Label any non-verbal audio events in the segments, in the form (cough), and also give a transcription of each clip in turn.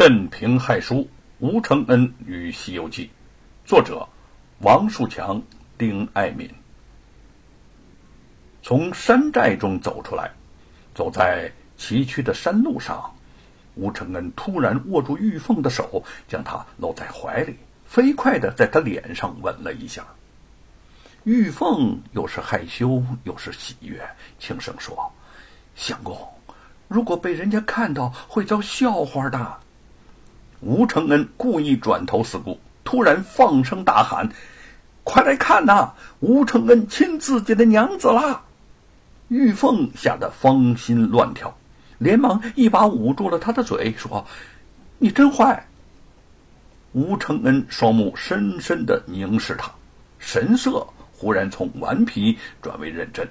镇平害书，吴承恩与《西游记》，作者王树强、丁爱民。从山寨中走出来，走在崎岖的山路上，吴承恩突然握住玉凤的手，将她搂在怀里，飞快的在她脸上吻了一下。玉凤又是害羞又是喜悦，轻声说：“相公，如果被人家看到，会遭笑话的。”吴承恩故意转头四顾，突然放声大喊：“快来看呐！吴承恩亲自己的娘子啦！”玉凤吓得芳心乱跳，连忙一把捂住了他的嘴，说：“你真坏。”吴承恩双目深深的凝视他，神色忽然从顽皮转为认真。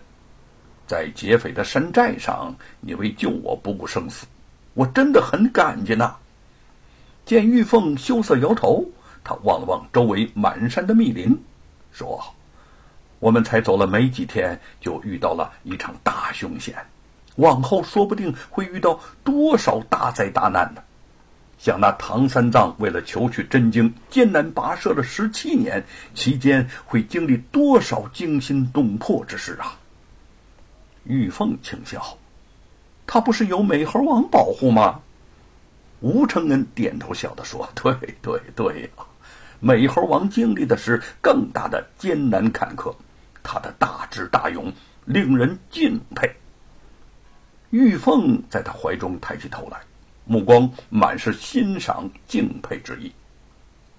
在劫匪的山寨上，你为救我不顾生死，我真的很感激呐。见玉凤羞涩摇头，他望了望周围满山的密林，说：“我们才走了没几天，就遇到了一场大凶险，往后说不定会遇到多少大灾大难呢？像那唐三藏为了求取真经，艰难跋涉了十七年，期间会经历多少惊心动魄之事啊！”玉凤轻笑：“他不是有美猴王保护吗？”吴承恩点头笑着说：“ (laughs) 对对对呀，美猴王经历的是更大的艰难坎坷，他的大智大勇令人敬佩。”玉凤在他怀中抬起头来，目光满是欣赏敬佩之意。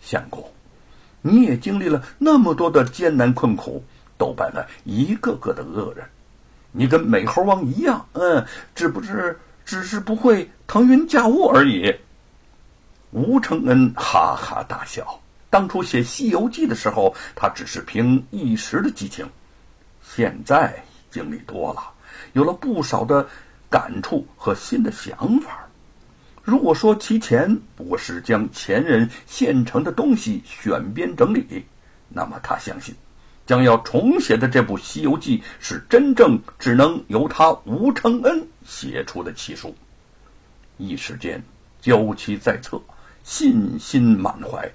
相公，你也经历了那么多的艰难困苦，斗败了一个个的恶人，你跟美猴王一样，嗯，只不是。只是不会腾云驾雾而已。吴承恩哈哈大笑。当初写《西游记》的时候，他只是凭一时的激情，现在经历多了，有了不少的感触和新的想法。如果说其前不是将前人现成的东西选编整理，那么他相信，将要重写的这部《西游记》是真正只能由他吴承恩。写出的奇书，一时间娇妻在侧，信心满怀。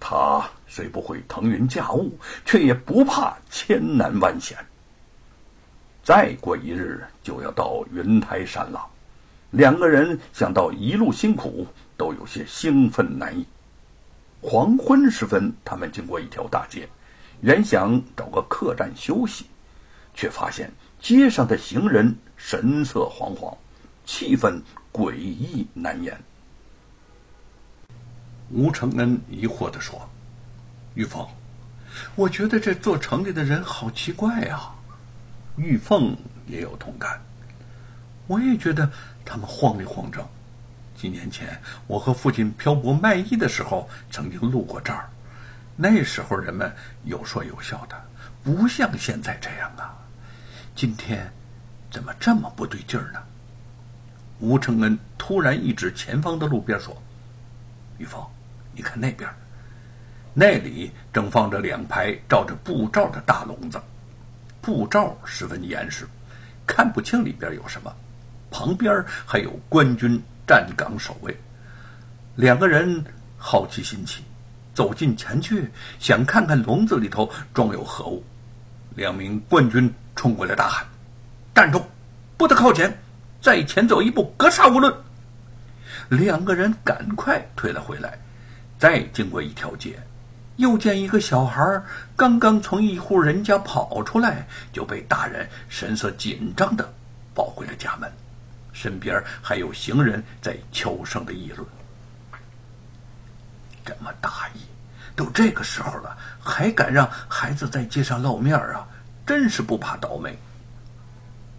他虽不会腾云驾雾，却也不怕千难万险。再过一日就要到云台山了，两个人想到一路辛苦，都有些兴奋难抑。黄昏时分，他们经过一条大街，原想找个客栈休息，却发现街上的行人。神色惶惶，气氛诡异难言。吴承恩疑惑的说：“玉凤，我觉得这座城里的人好奇怪啊。”玉凤也有同感，我也觉得他们慌里慌张。几年前我和父亲漂泊卖艺的时候，曾经路过这儿，那时候人们有说有笑的，不像现在这样啊。今天。怎么这么不对劲儿呢？吴承恩突然一指前方的路边说：“玉凤，你看那边，那里正放着两排罩着布罩的大笼子，布罩十分严实，看不清里边有什么。旁边还有官军站岗守卫。”两个人好奇心起，走近前去，想看看笼子里头装有何物。两名官军冲过来大喊。站住！不得靠前！再前走一步，格杀勿论！两个人赶快退了回来。再经过一条街，又见一个小孩刚刚从一户人家跑出来，就被大人神色紧张的抱回了家门。身边还有行人在悄声的议论：“这么大意，都这个时候了，还敢让孩子在街上露面啊？真是不怕倒霉！”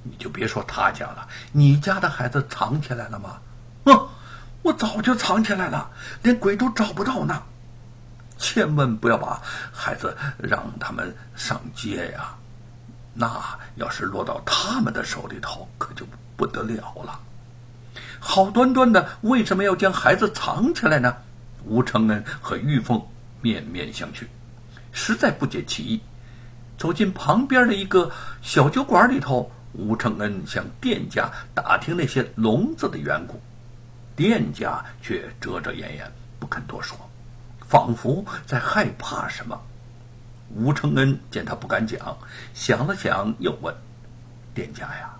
你就别说他家了，你家的孩子藏起来了吗？嗯，我早就藏起来了，连鬼都找不到呢。千万不要把孩子让他们上街呀，那要是落到他们的手里头，可就不得了了。好端端的，为什么要将孩子藏起来呢？吴承恩和玉凤面面相觑，实在不解其意。走进旁边的一个小酒馆里头。吴承恩向店家打听那些笼子的缘故，店家却遮遮掩掩，不肯多说，仿佛在害怕什么。吴承恩见他不敢讲，想了想，又问：“店家呀，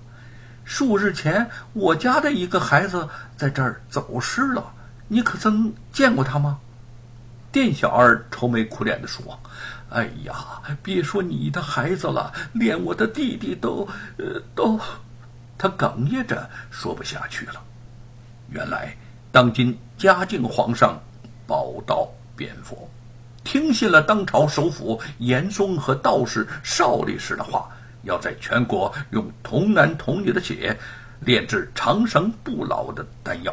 数日前我家的一个孩子在这儿走失了，你可曾见过他吗？”店小二愁眉苦脸的说：“哎呀，别说你的孩子了，连我的弟弟都……呃，都……”他哽咽着说不下去了。原来，当今嘉靖皇上宝刀变佛。听信了当朝首辅严嵩和道士邵力士的话，要在全国用童男童女的血炼制长生不老的丹药。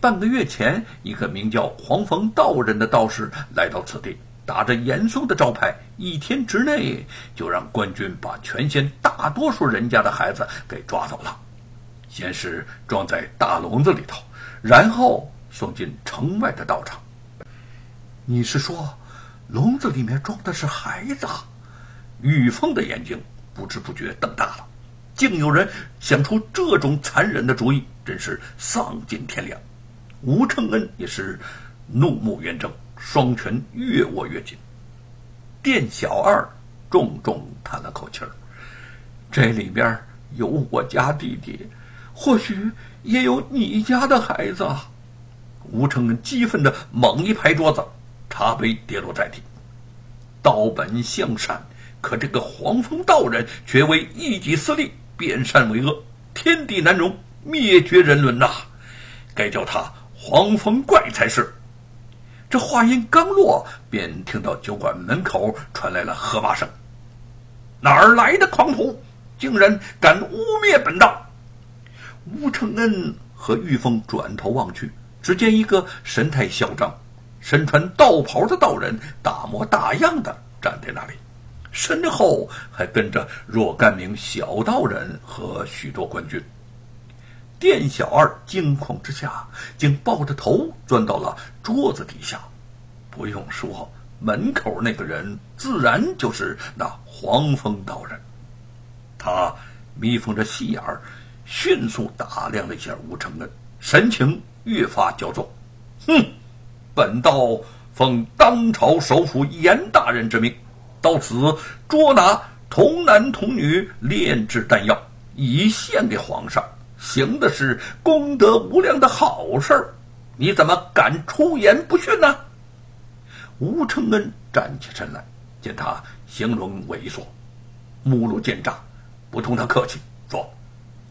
半个月前，一个名叫黄风道人的道士来到此地，打着严嵩的招牌，一天之内就让官军把全县大多数人家的孩子给抓走了。先是装在大笼子里头，然后送进城外的道场。你是说，笼子里面装的是孩子？玉凤的眼睛不知不觉瞪大了，竟有人想出这种残忍的主意，真是丧尽天良。吴承恩也是怒目圆睁，双拳越握越紧。店小二重重叹了口气儿：“这里边有我家弟弟，或许也有你家的孩子。”吴承恩激愤的猛一拍桌子。茶杯跌落在地，道本向善，可这个黄风道人却为一己私利，变善为恶，天地难容，灭绝人伦呐！该叫他黄风怪才是。这话音刚落，便听到酒馆门口传来了喝骂声：“哪儿来的狂徒，竟然敢污蔑本道！”吴承恩和玉凤转头望去，只见一个神态嚣张。身穿道袍的道人大模大样的站在那里，身后还跟着若干名小道人和许多官军。店小二惊恐之下，竟抱着头钻到了桌子底下。不用说，门口那个人自然就是那黄风道人。他眯缝着细眼儿，迅速打量了一下吴承恩，神情越发焦躁。哼！本道奉当朝首辅严大人之命，到此捉拿童男童女炼制丹药，以献给皇上，行的是功德无量的好事儿。你怎么敢出言不逊呢？吴承恩站起身来，见他形容猥琐，目露奸诈，不同他客气，说：“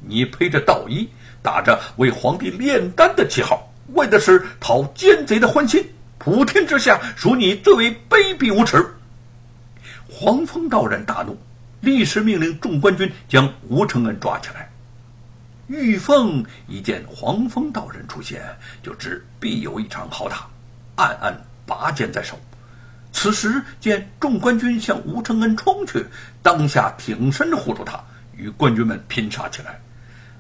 你披着道衣，打着为皇帝炼丹的旗号。”为的是讨奸贼的欢心，普天之下属你最为卑鄙无耻。黄风道人大怒，立时命令众官军将吴承恩抓起来。玉凤一见黄风道人出现，就知必有一场好打，暗暗拔剑在手。此时见众官军向吴承恩冲去，当下挺身护住他，与官军们拼杀起来。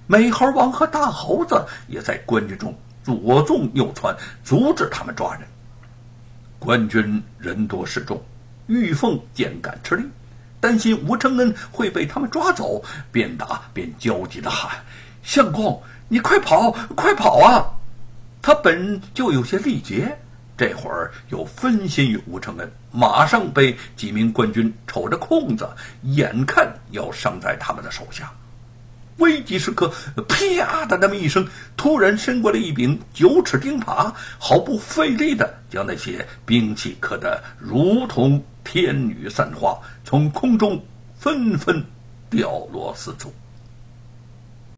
美猴王和大猴子也在官军中。左纵右窜，阻止他们抓人。官军人多势众，玉凤见敢吃力，担心吴承恩会被他们抓走，边打边焦急的喊：“相公，你快跑，快跑啊！”他本就有些力竭，这会儿又分心于吴承恩，马上被几名官军瞅着空子，眼看要伤在他们的手下。危急时刻，啪的那么一声，突然伸过来一柄九齿钉耙，毫不费力的将那些兵器磕得如同天女散花，从空中纷纷掉落四处。